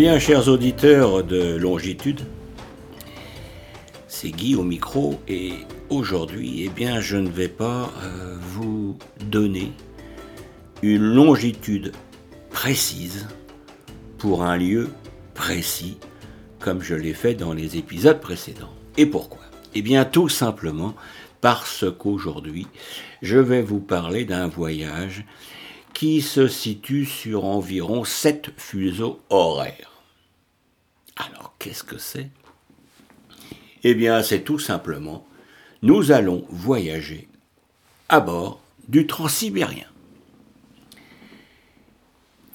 bien, chers auditeurs de Longitude, c'est Guy au micro et aujourd'hui, eh bien, je ne vais pas euh, vous donner une longitude précise pour un lieu précis comme je l'ai fait dans les épisodes précédents. Et pourquoi? Eh bien, tout simplement parce qu'aujourd'hui, je vais vous parler d'un voyage qui se situe sur environ 7 fuseaux horaires. Alors, qu'est-ce que c'est? Eh bien, c'est tout simplement, nous allons voyager à bord du Transsibérien.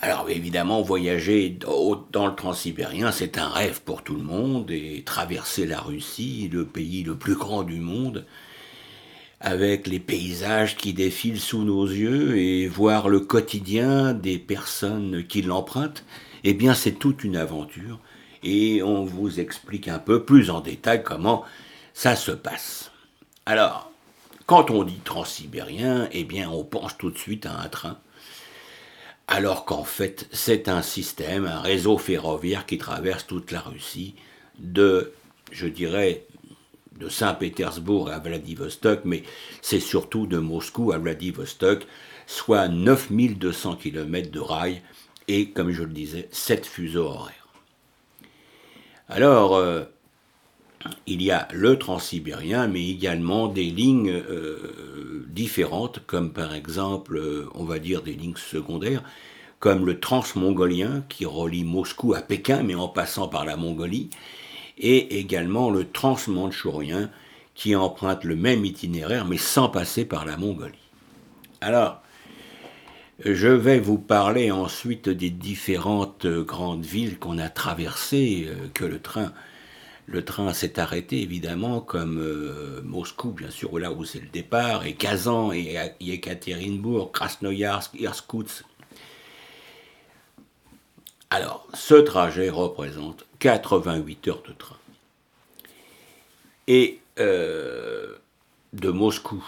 Alors évidemment, voyager dans le transsibérien, c'est un rêve pour tout le monde, et traverser la Russie, le pays le plus grand du monde, avec les paysages qui défilent sous nos yeux et voir le quotidien des personnes qui l'empruntent, eh bien c'est toute une aventure et on vous explique un peu plus en détail comment ça se passe. Alors, quand on dit transsibérien, eh bien on pense tout de suite à un train, alors qu'en fait c'est un système, un réseau ferroviaire qui traverse toute la Russie, de, je dirais, de Saint-Pétersbourg à Vladivostok, mais c'est surtout de Moscou à Vladivostok, soit 9200 km de rail et, comme je le disais, 7 fuseaux horaires. Alors, euh, il y a le transsibérien, mais également des lignes euh, différentes, comme par exemple, euh, on va dire des lignes secondaires, comme le transmongolien qui relie Moscou à Pékin, mais en passant par la Mongolie, et également le transmanchourien qui emprunte le même itinéraire mais sans passer par la Mongolie. Alors, je vais vous parler ensuite des différentes grandes villes qu'on a traversées, euh, que le train, le train s'est arrêté évidemment, comme euh, Moscou, bien sûr, là où c'est le départ, et Kazan, et Yekaterinbourg, Krasnoyarsk, Irkutsk. Alors, ce trajet représente 88 heures de train. Et euh, de Moscou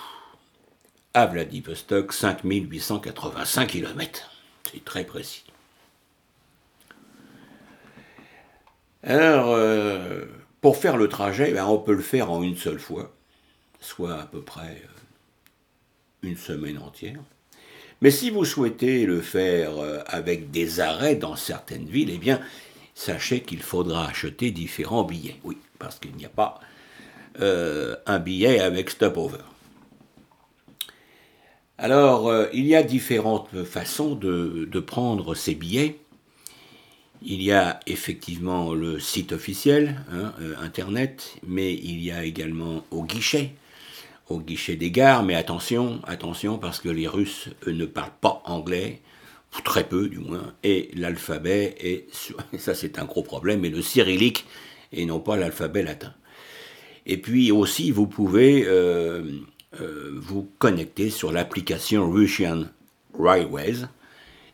à Vladivostok, 5885 km. C'est très précis. Alors, euh, pour faire le trajet, ben, on peut le faire en une seule fois, soit à peu près euh, une semaine entière. Mais si vous souhaitez le faire avec des arrêts dans certaines villes, eh bien, sachez qu'il faudra acheter différents billets. Oui, parce qu'il n'y a pas euh, un billet avec stopover. Alors, euh, il y a différentes façons de, prendre ces billets. Il y a effectivement le site officiel, hein, euh, Internet, mais il y a également au guichet, au guichet des gares, mais attention, attention, parce que les Russes ne parlent pas anglais, très peu du moins, et l'alphabet est, ça c'est un gros problème, et le cyrillique et non pas l'alphabet latin. Et puis aussi, vous pouvez euh, euh, vous connecter sur l'application Russian Railways,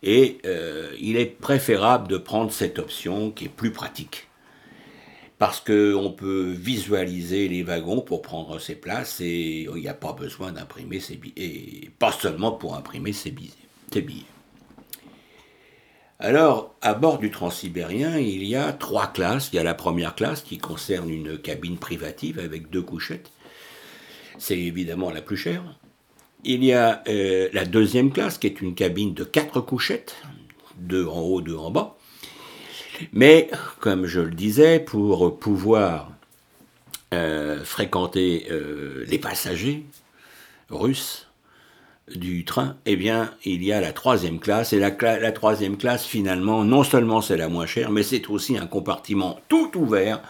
et euh, il est préférable de prendre cette option qui est plus pratique. Parce qu'on peut visualiser les wagons pour prendre ses places et il n'y a pas besoin d'imprimer ses billets, et pas seulement pour imprimer ses billets. Alors, à bord du Transsibérien, il y a trois classes. Il y a la première classe qui concerne une cabine privative avec deux couchettes. C'est évidemment la plus chère. Il y a euh, la deuxième classe qui est une cabine de quatre couchettes, deux en haut, deux en bas. Mais, comme je le disais, pour pouvoir euh, fréquenter euh, les passagers russes, du train, eh bien, il y a la troisième classe. Et la, la troisième classe, finalement, non seulement c'est la moins chère, mais c'est aussi un compartiment tout ouvert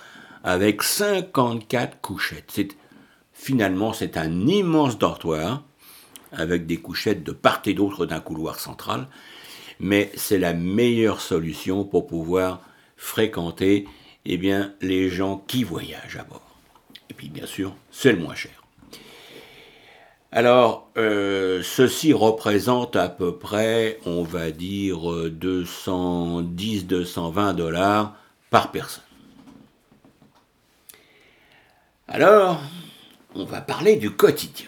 avec 54 couchettes. C'est, finalement, c'est un immense dortoir avec des couchettes de part et d'autre d'un couloir central. Mais c'est la meilleure solution pour pouvoir fréquenter eh bien, les gens qui voyagent à bord. Et puis, bien sûr, c'est le moins cher. Alors, euh, ceci représente à peu près, on va dire, 210-220 dollars par personne. Alors, on va parler du quotidien.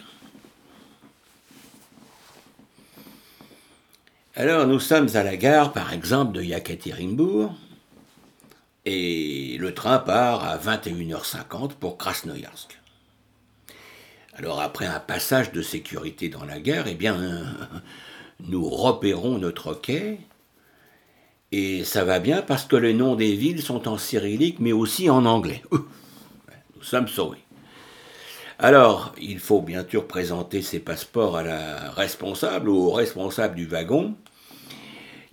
Alors, nous sommes à la gare, par exemple, de Yekaterinbourg. et le train part à 21h50 pour Krasnoyarsk. Alors après un passage de sécurité dans la gare, eh bien, nous repérons notre quai, et ça va bien parce que les noms des villes sont en cyrillique, mais aussi en anglais. Nous sommes sauvés. Alors, il faut bien sûr présenter ses passeports à la responsable ou au responsable du wagon,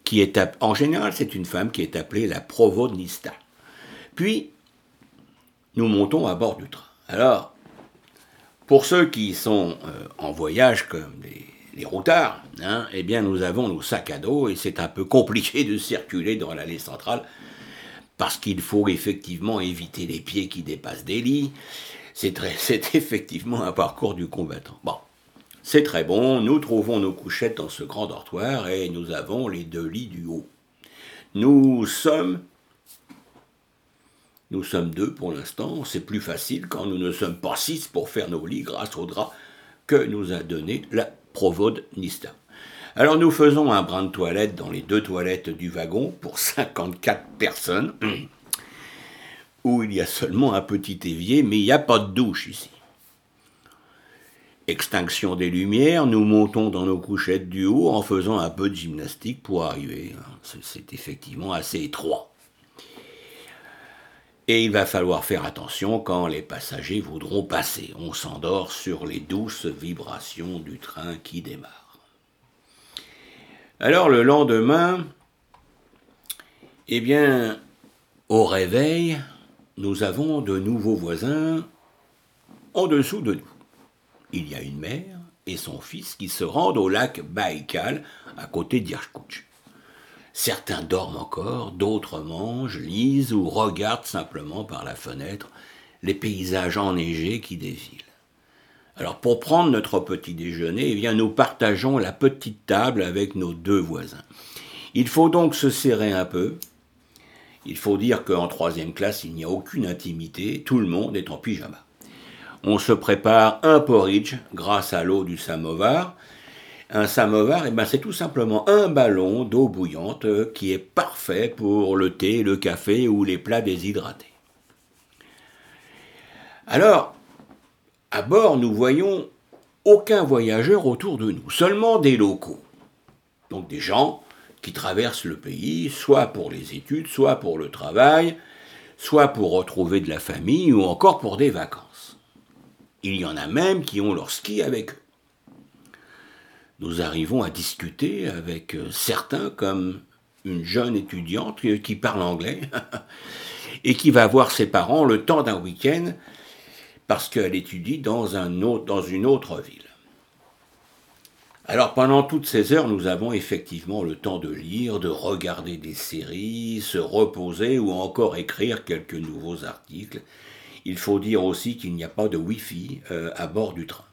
qui est, en général, c'est une femme qui est appelée la provodnista. Puis, nous montons à bord du train. Alors, pour ceux qui sont euh, en voyage comme les, routards, hein, eh bien, nous avons nos sacs à dos et c'est un peu compliqué de circuler dans l'allée centrale parce qu'il faut effectivement éviter les pieds qui dépassent des lits. C'est, effectivement un parcours du combattant. Bon, c'est très bon, nous trouvons nos couchettes dans ce grand dortoir et nous avons les deux lits du haut. Nous sommes nous sommes deux pour l'instant, c'est plus facile quand nous ne sommes pas six pour faire nos lits grâce au drap que nous a donné la Provode Nista. Alors nous faisons un brin de toilette dans les deux toilettes du wagon pour 54 personnes, où il y a seulement un petit évier, mais il n'y a pas de douche ici. Extinction des lumières, nous montons dans nos couchettes du haut en faisant un peu de gymnastique pour arriver. C'est effectivement assez étroit. Et il va falloir faire attention quand les passagers voudront passer. On s'endort sur les douces vibrations du train qui démarre. Alors le lendemain, eh bien, au réveil, nous avons de nouveaux voisins en dessous de nous. Il y a une mère et son fils qui se rendent au lac Baïkal à côté d'Irkoutsk. Certains dorment encore, d'autres mangent, lisent ou regardent simplement par la fenêtre les paysages enneigés qui défilent. Alors pour prendre notre petit déjeuner, eh bien nous partageons la petite table avec nos deux voisins. Il faut donc se serrer un peu. Il faut dire qu'en troisième classe, il n'y a aucune intimité, tout le monde est en pyjama. On se prépare un porridge grâce à l'eau du samovar, un samovar, eh ben, c'est tout simplement un ballon d'eau bouillante qui est parfait pour le thé, le café ou les plats déshydratés. Alors, à bord, nous voyons aucun voyageur autour de nous, seulement des locaux. Donc des gens qui traversent le pays, soit pour les études, soit pour le travail, soit pour retrouver de la famille, ou encore pour des vacances. Il y en a même qui ont leur ski avec eux nous arrivons à discuter avec euh, certains comme une jeune étudiante qui parle anglais et qui va voir ses parents le temps d'un week-end parce qu'elle étudie dans une autre ville. Alors pendant toutes ces heures, nous avons effectivement le temps de lire, de regarder des séries, se reposer ou encore écrire quelques nouveaux articles. Il faut dire aussi qu'il n'y a pas de Wi-Fi euh, à bord du train.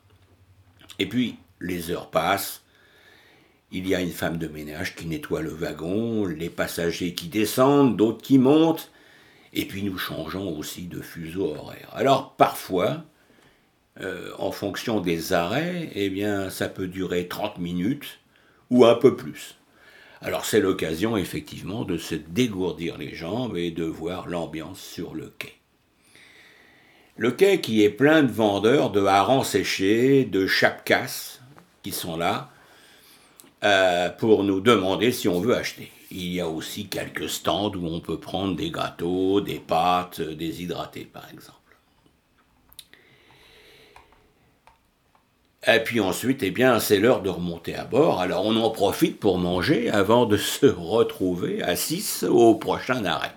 Et puis, les heures passent. Il y a une femme de ménage qui nettoie le wagon, les passagers qui descendent, d'autres qui montent, et puis nous changeons aussi de fuseau horaire. Alors parfois, euh, en fonction des arrêts, eh bien ça peut durer 30 minutes ou un peu plus. Alors c'est l'occasion effectivement de se dégourdir les jambes et de voir l'ambiance sur le quai. Le quai qui est plein de vendeurs de harengs séchés, de chapkas, qui sont là euh, pour nous demander si on veut acheter. Il y a aussi quelques stands où on peut prendre des gâteaux, des pâtes déshydratées par exemple. Et puis ensuite, eh bien, c'est l'heure de remonter à bord. Alors on en profite pour manger avant de se retrouver à 6 au prochain arrêt.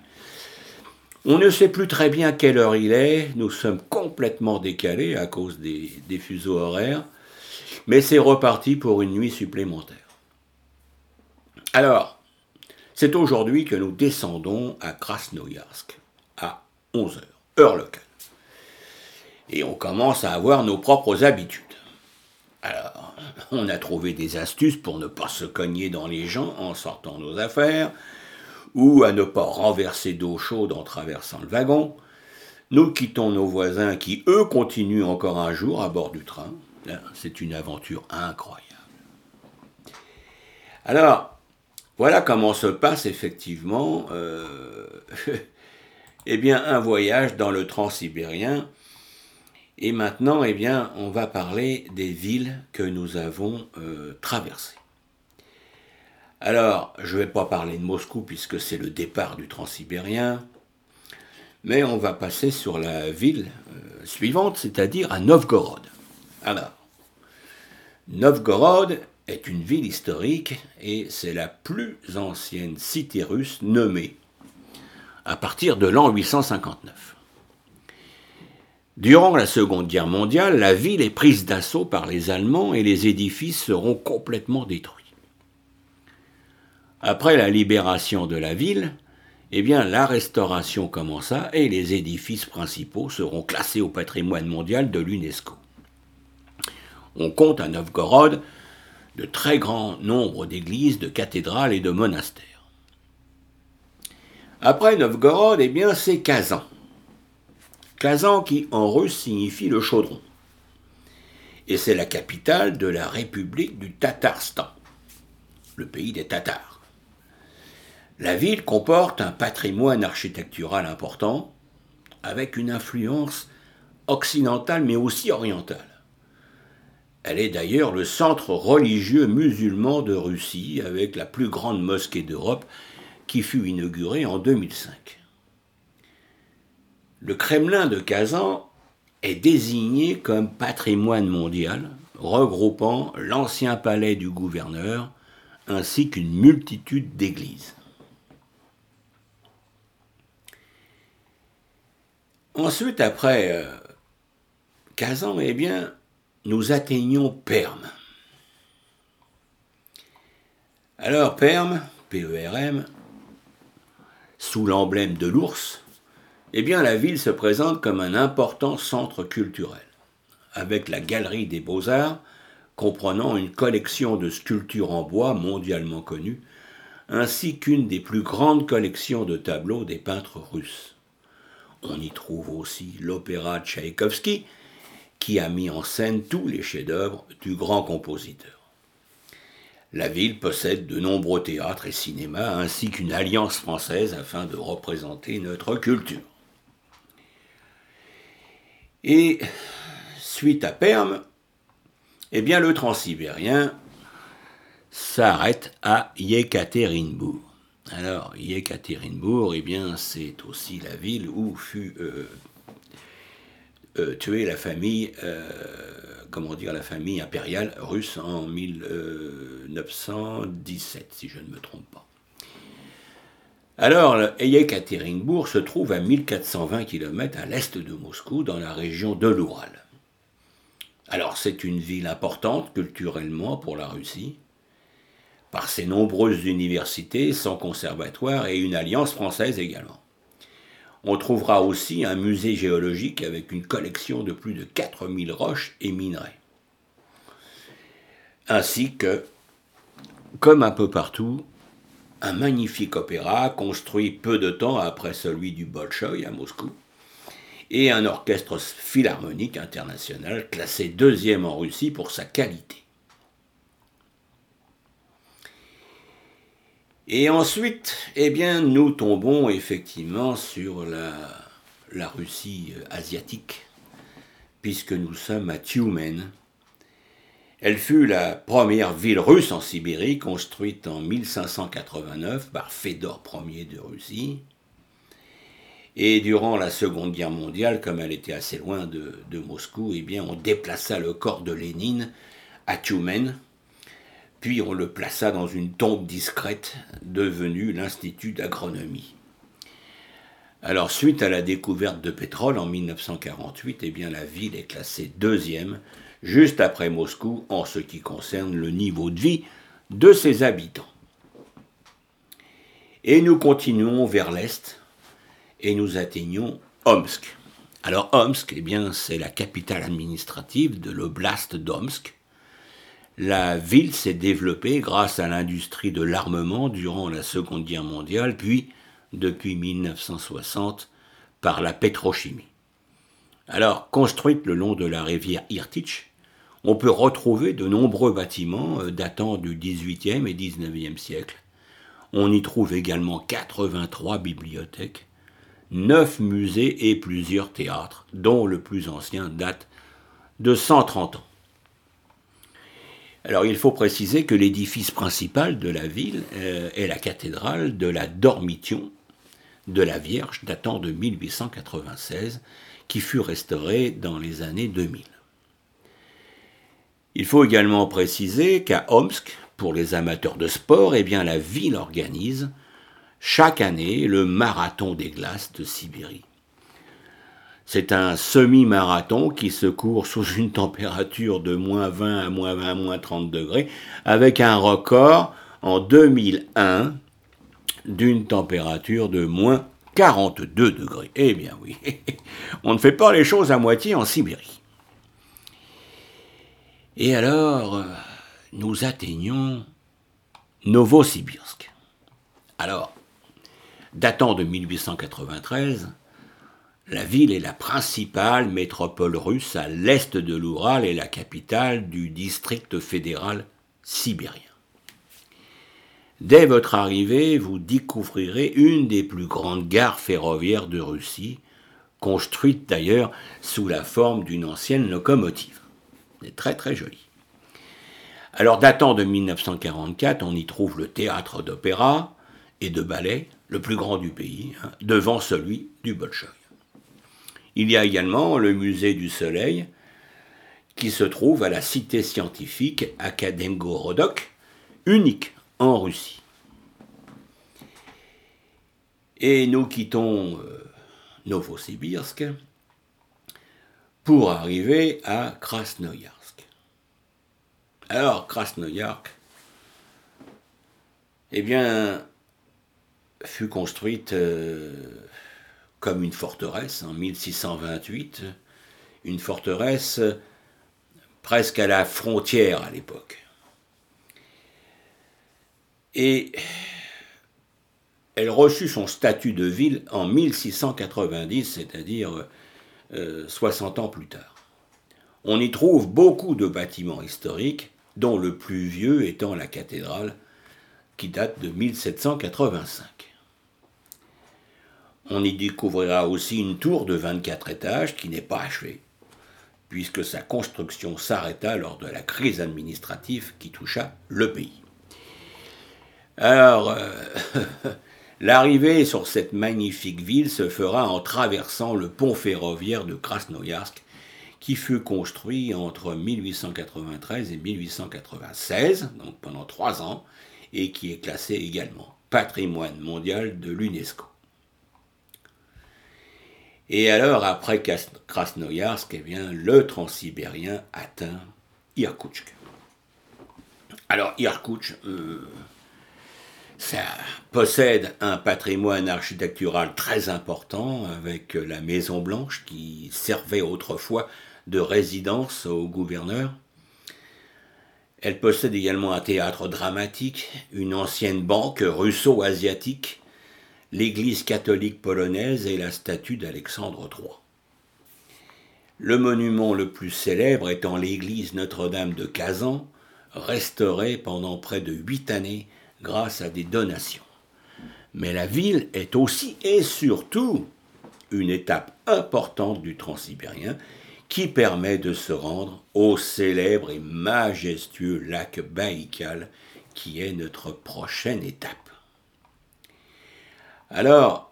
On ne sait plus très bien quelle heure il est. Nous sommes complètement décalés à cause des fuseaux horaires. Mais c'est reparti pour une nuit supplémentaire. Alors, c'est aujourd'hui que nous descendons à Krasnoyarsk, à 11h, heure locale. Et on commence à avoir nos propres habitudes. Alors, on a trouvé des astuces pour ne pas se cogner dans les gens en sortant nos affaires, ou à ne pas renverser d'eau chaude en traversant le wagon. Nous quittons nos voisins qui, eux, continuent encore un jour à bord du train. C'est une aventure incroyable. Alors, voilà comment se passe effectivement euh, eh bien, un voyage dans le transsibérien. Et maintenant, eh bien, on va parler des villes que nous avons euh, traversées. Alors, je ne vais pas parler de Moscou puisque c'est le départ du transsibérien, mais on va passer sur la ville euh, suivante, c'est-à-dire à Novgorod. Alors, Novgorod est une ville historique et c'est la plus ancienne cité russe nommée à partir de l'an 859. Durant la Seconde Guerre mondiale, la ville est prise d'assaut par les Allemands et les édifices seront complètement détruits. Après la libération de la ville, eh bien, la restauration commença et les édifices principaux seront classés au patrimoine mondial de l'UNESCO. On compte à Novgorod de très grands nombres d'églises, de cathédrales et de monastères. Après Novgorod, eh bien, c'est Kazan. Kazan qui en russe signifie le chaudron. Et c'est la capitale de la République du Tatarstan, le pays des Tatars. La ville comporte un patrimoine architectural important, avec une influence occidentale mais aussi orientale. Elle est d'ailleurs le centre religieux musulman de Russie, avec la plus grande mosquée d'Europe qui fut inauguré en 2005. Le Kremlin de Kazan est désigné comme patrimoine mondial, regroupant l'ancien palais du gouverneur ainsi qu'une multitude d'églises. Ensuite, après euh, Kazan, eh bien, nous atteignons Perm. Alors, Perm, PERM, sous l'emblème de l'ours, eh bien la ville se présente comme un important centre culturel, avec la Galerie des Beaux-Arts, comprenant une collection de sculptures en bois mondialement connues, ainsi qu'une des plus grandes collections de tableaux des peintres russes. On y trouve aussi l'opéra Tchaïkovski, qui a mis en scène tous les chefs-d'œuvre du grand compositeur. La ville possède de nombreux théâtres et cinémas ainsi qu'une alliance française afin de représenter notre culture. Et suite à Perm, eh bien le transsibérien s'arrête à Yekaterinbourg. Alors, Yekaterinbourg, eh bien, c'est aussi la ville où fut euh, euh, tuée la famille euh, comment dire, la famille impériale russe en 1917, si je ne me trompe pas. Alors, Yekaterinbourg se trouve à 1420 km à l'est de Moscou, dans la région de l'Oural. Alors, c'est une ville importante culturellement pour la Russie, par ses nombreuses universités, son conservatoire et une alliance française également. On trouvera aussi un musée géologique avec une collection de plus de 4000 roches et minerais. Ainsi que, comme un peu partout, un magnifique opéra construit peu de temps après celui du Bolchoï à Moscou, et un orchestre philharmonique international classé deuxième en Russie pour sa qualité. Et ensuite, eh bien, nous tombons effectivement sur la, la Russie euh, asiatique, puisque nous sommes à Tioumen. Elle fut la première ville russe en Sibérie, construite en 1589 par Fédor Ier de Russie. Et durant la Seconde Guerre mondiale, comme elle était assez loin de, Moscou, eh on déplaça le corps de Lénine à Tioumen, puis on le plaça dans une tombe discrète devenue l'Institut d'agronomie. Alors, suite à la découverte de pétrole en 1948, eh la ville est classée deuxième, juste après Moscou, en ce qui concerne le niveau de vie de ses habitants. Et nous continuons vers l'est et nous atteignons Omsk. Alors Omsk, eh bien, c'est la capitale administrative de l'oblast d'Omsk, la ville s'est développée grâce à l'industrie de l'armement durant la Seconde Guerre mondiale, puis, depuis 1960, par la pétrochimie. Alors, construite le long de la rivière Irtych, on peut retrouver de nombreux bâtiments euh, datant du XVIIIe et XIXe siècle. On y trouve également 83 bibliothèques, neuf musées et plusieurs théâtres, dont le plus ancien date de 130 ans. Alors il faut préciser que l'édifice principal de la ville euh, est la cathédrale de la Dormition de la Vierge datant de 1896 qui fut restaurée dans les années 2000. Il faut également préciser qu'à Omsk, pour les amateurs de sport, eh bien la ville organise chaque année le marathon des glaces de Sibérie. C'est un semi-marathon qui se court sous une température de moins 20 à moins 20 à moins 30 degrés, avec un record en 2001 d'une température de moins 42 degrés. Eh bien oui, on ne fait pas les choses à moitié en Sibérie. Et alors, euh, nous atteignons Novosibirsk. Alors, datant de 1893, la ville est la principale métropole russe à l'est de l'Oural et la capitale du district fédéral sibérien. Dès votre arrivée, vous découvrirez une des plus grandes gares ferroviaires de Russie, construite d'ailleurs sous la forme d'une ancienne locomotive. C'est très très joli. Alors datant de 1944, on y trouve le théâtre d'opéra et de ballet, le plus grand du pays, hein, devant celui du Bolchoï. Il y a également le musée du Soleil, qui se trouve à la cité scientifique Akademgorodok, unique en Russie. Et nous quittons euh, Novosibirsk pour arriver à Krasnoyarsk. Alors, Krasnoyarsk, eh bien, fut construite euh, comme une forteresse en 1628, une forteresse presque à la frontière à l'époque. Et elle reçut son statut de ville en 1690, c'est-à-dire 60 euh, ans plus tard. On y trouve beaucoup de bâtiments historiques, dont le plus vieux étant la cathédrale, qui date de 1785. On y découvrira aussi une tour de 24 étages qui n'est pas achevée, puisque sa construction s'arrêta lors de la crise administrative qui toucha le pays. Alors, euh, l'arrivée sur cette magnifique ville se fera en traversant le pont ferroviaire de Krasnoyarsk, qui fut construit entre 1893 et 1896, donc pendant trois ans, et qui est classé également patrimoine mondial de l'UNESCO. Et alors, après Krasnoyarsk, eh bien, le transsibérien atteint Irkoutsk. Alors, Irkoutsk, euh, ça possède un patrimoine architectural très important avec la Maison Blanche qui servait autrefois de résidence au gouverneur. Elle possède également un théâtre dramatique, une ancienne banque russo-asiatique, l'église catholique polonaise et la statue d'Alexandre III. Le monument le plus célèbre étant l'église Notre-Dame de Kazan, restaurée pendant près de huit années grâce à des donations. Mais la ville est aussi et surtout une étape importante du transsibérien qui permet de se rendre au célèbre et majestueux lac Baïkal qui est notre prochaine étape. Alors,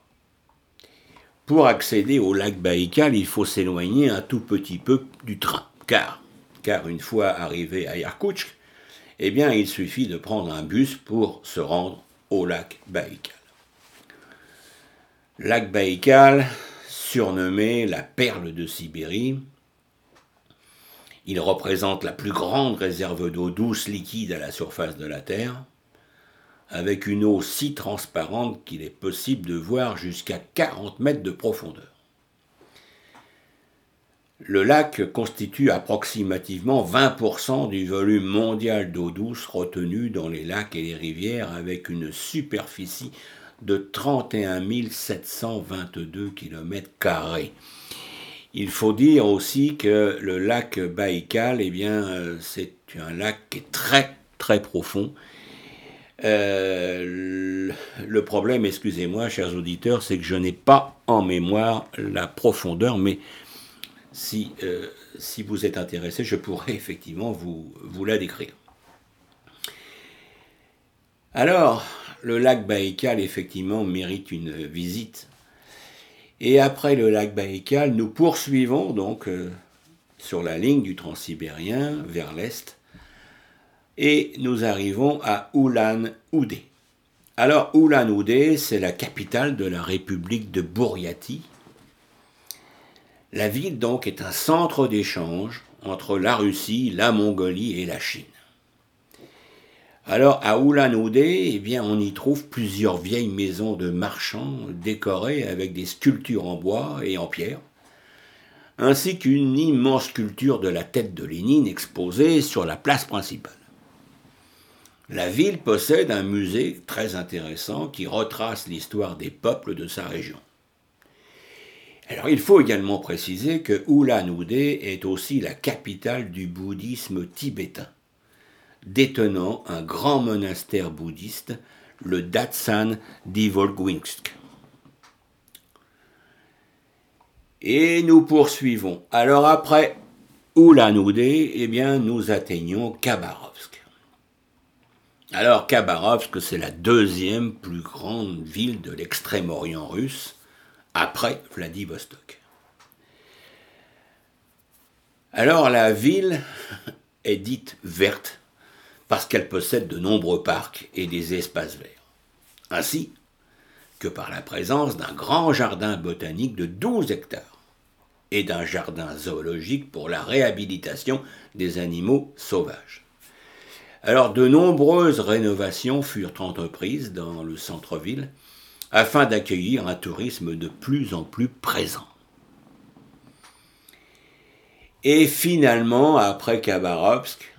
pour accéder au lac Baïkal, il faut s'éloigner un tout petit peu du train, car, une fois arrivé à Irkoutsk, eh bien, il suffit de prendre un bus pour se rendre au lac Baïkal. Lac Baïkal, surnommé la perle de Sibérie, il représente la plus grande réserve d'eau douce liquide à la surface de la Terre, avec une eau si transparente qu'il est possible de voir jusqu'à 40 mètres de profondeur. Le lac constitue approximativement 20% du volume mondial d'eau douce retenu dans les lacs et les rivières avec une superficie de 31 722 km. Il faut dire aussi que le lac Baïkal, eh bien, euh, c'est un lac qui est très très profond. Euh, le problème, excusez-moi, chers auditeurs, c'est que je n'ai pas en mémoire la profondeur, mais si, euh, vous êtes intéressé, je pourrais effectivement vous la décrire. Alors, le lac Baïkal, effectivement, mérite une visite. Et après le lac Baïkal, nous poursuivons donc euh, sur la ligne du Transsibérien vers l'est et nous arrivons à Ulan-Ude. Alors, Ulan-Ude, c'est la capitale de la République de Bouriatie. La ville, donc, est un centre d'échange entre la Russie, la Mongolie et la Chine. Alors, à Ulan-Ude, eh bien, on y trouve plusieurs vieilles maisons de marchands décorées avec des sculptures en bois et en pierre, ainsi qu'une immense sculpture de la tête de Lénine exposée sur la place principale. La ville possède un musée très intéressant qui retrace l'histoire des peuples de sa région. Alors il faut également préciser que Ulan-Ude est aussi la capitale du bouddhisme tibétain, détenant un grand monastère bouddhiste, le Datsan d'Ivolguinsk. Et nous poursuivons. Alors après Ulan-Ude, eh bien nous atteignons Khabarovsk. Alors Khabarovsk, c'est la deuxième plus grande ville de l'extrême-orient russe, après Vladivostok. Alors la ville est dite verte parce qu'elle possède de nombreux parcs et des espaces verts, ainsi que par la présence d'un grand jardin botanique de 12 hectares et d'un jardin zoologique pour la réhabilitation des animaux sauvages. Alors de nombreuses rénovations furent entreprises dans le centre-ville afin d'accueillir un tourisme de plus en plus présent. Et finalement, après Khabarovsk,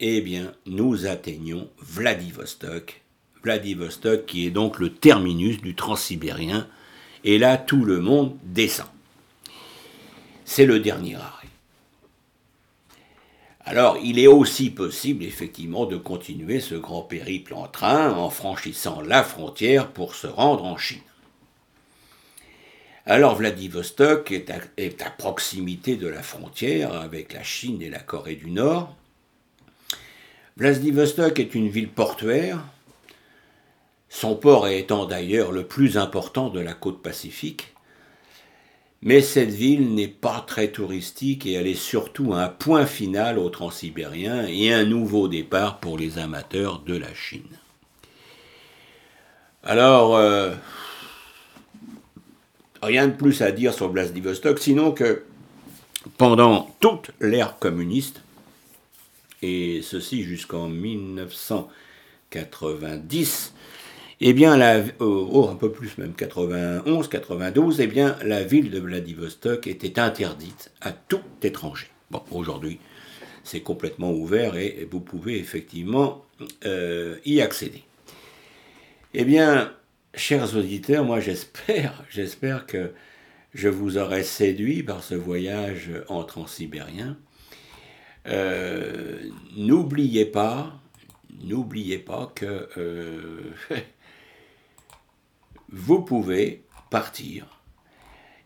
eh bien, nous atteignons Vladivostok. Vladivostok qui est donc le terminus du transsibérien. Et là, tout le monde descend. C'est le dernier arrêt. Alors, il est aussi possible, effectivement, de continuer ce grand périple en train en franchissant la frontière pour se rendre en Chine. Alors, Vladivostok est à, proximité de la frontière avec la Chine et la Corée du Nord. Vladivostok est une ville portuaire, son port étant d'ailleurs le plus important de la côte pacifique, mais cette ville n'est pas très touristique et elle est surtout un point final au transsibérien et un nouveau départ pour les amateurs de la Chine. Alors, euh, rien de plus à dire sur Vladivostok, sinon que pendant toute l'ère communiste, et ceci jusqu'en 1990, eh bien, la, oh, un peu plus même, 91, 92, eh bien, la ville de Vladivostok était interdite à tout étranger. Bon, aujourd'hui, c'est complètement ouvert et vous pouvez effectivement euh, y accéder. Eh bien, chers auditeurs, moi j'espère, j'espère que je vous aurai séduit par ce voyage en transsibérien. Euh, n'oubliez pas, que euh, vous pouvez partir.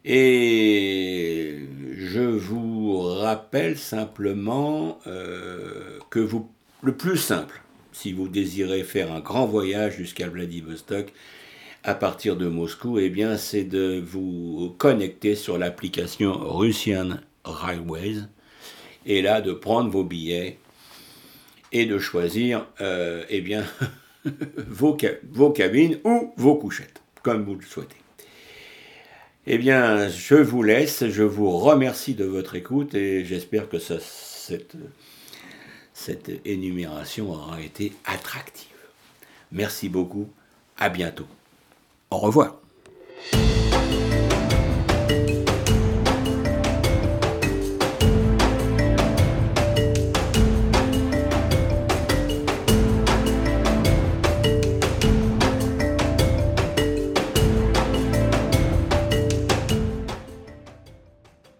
Et je vous rappelle simplement euh, que vous, le plus simple, si vous désirez faire un grand voyage jusqu'à Vladivostok, à partir de Moscou, eh c'est de vous connecter sur l'application Russian Railways et là de prendre vos billets et de choisir, euh, eh bien, vos, vos cabines ou vos couchettes comme vous le souhaitez. Eh bien, je vous laisse, je vous remercie de votre écoute et j'espère que cette, cette énumération aura été attractive. Merci beaucoup, à bientôt. Au revoir.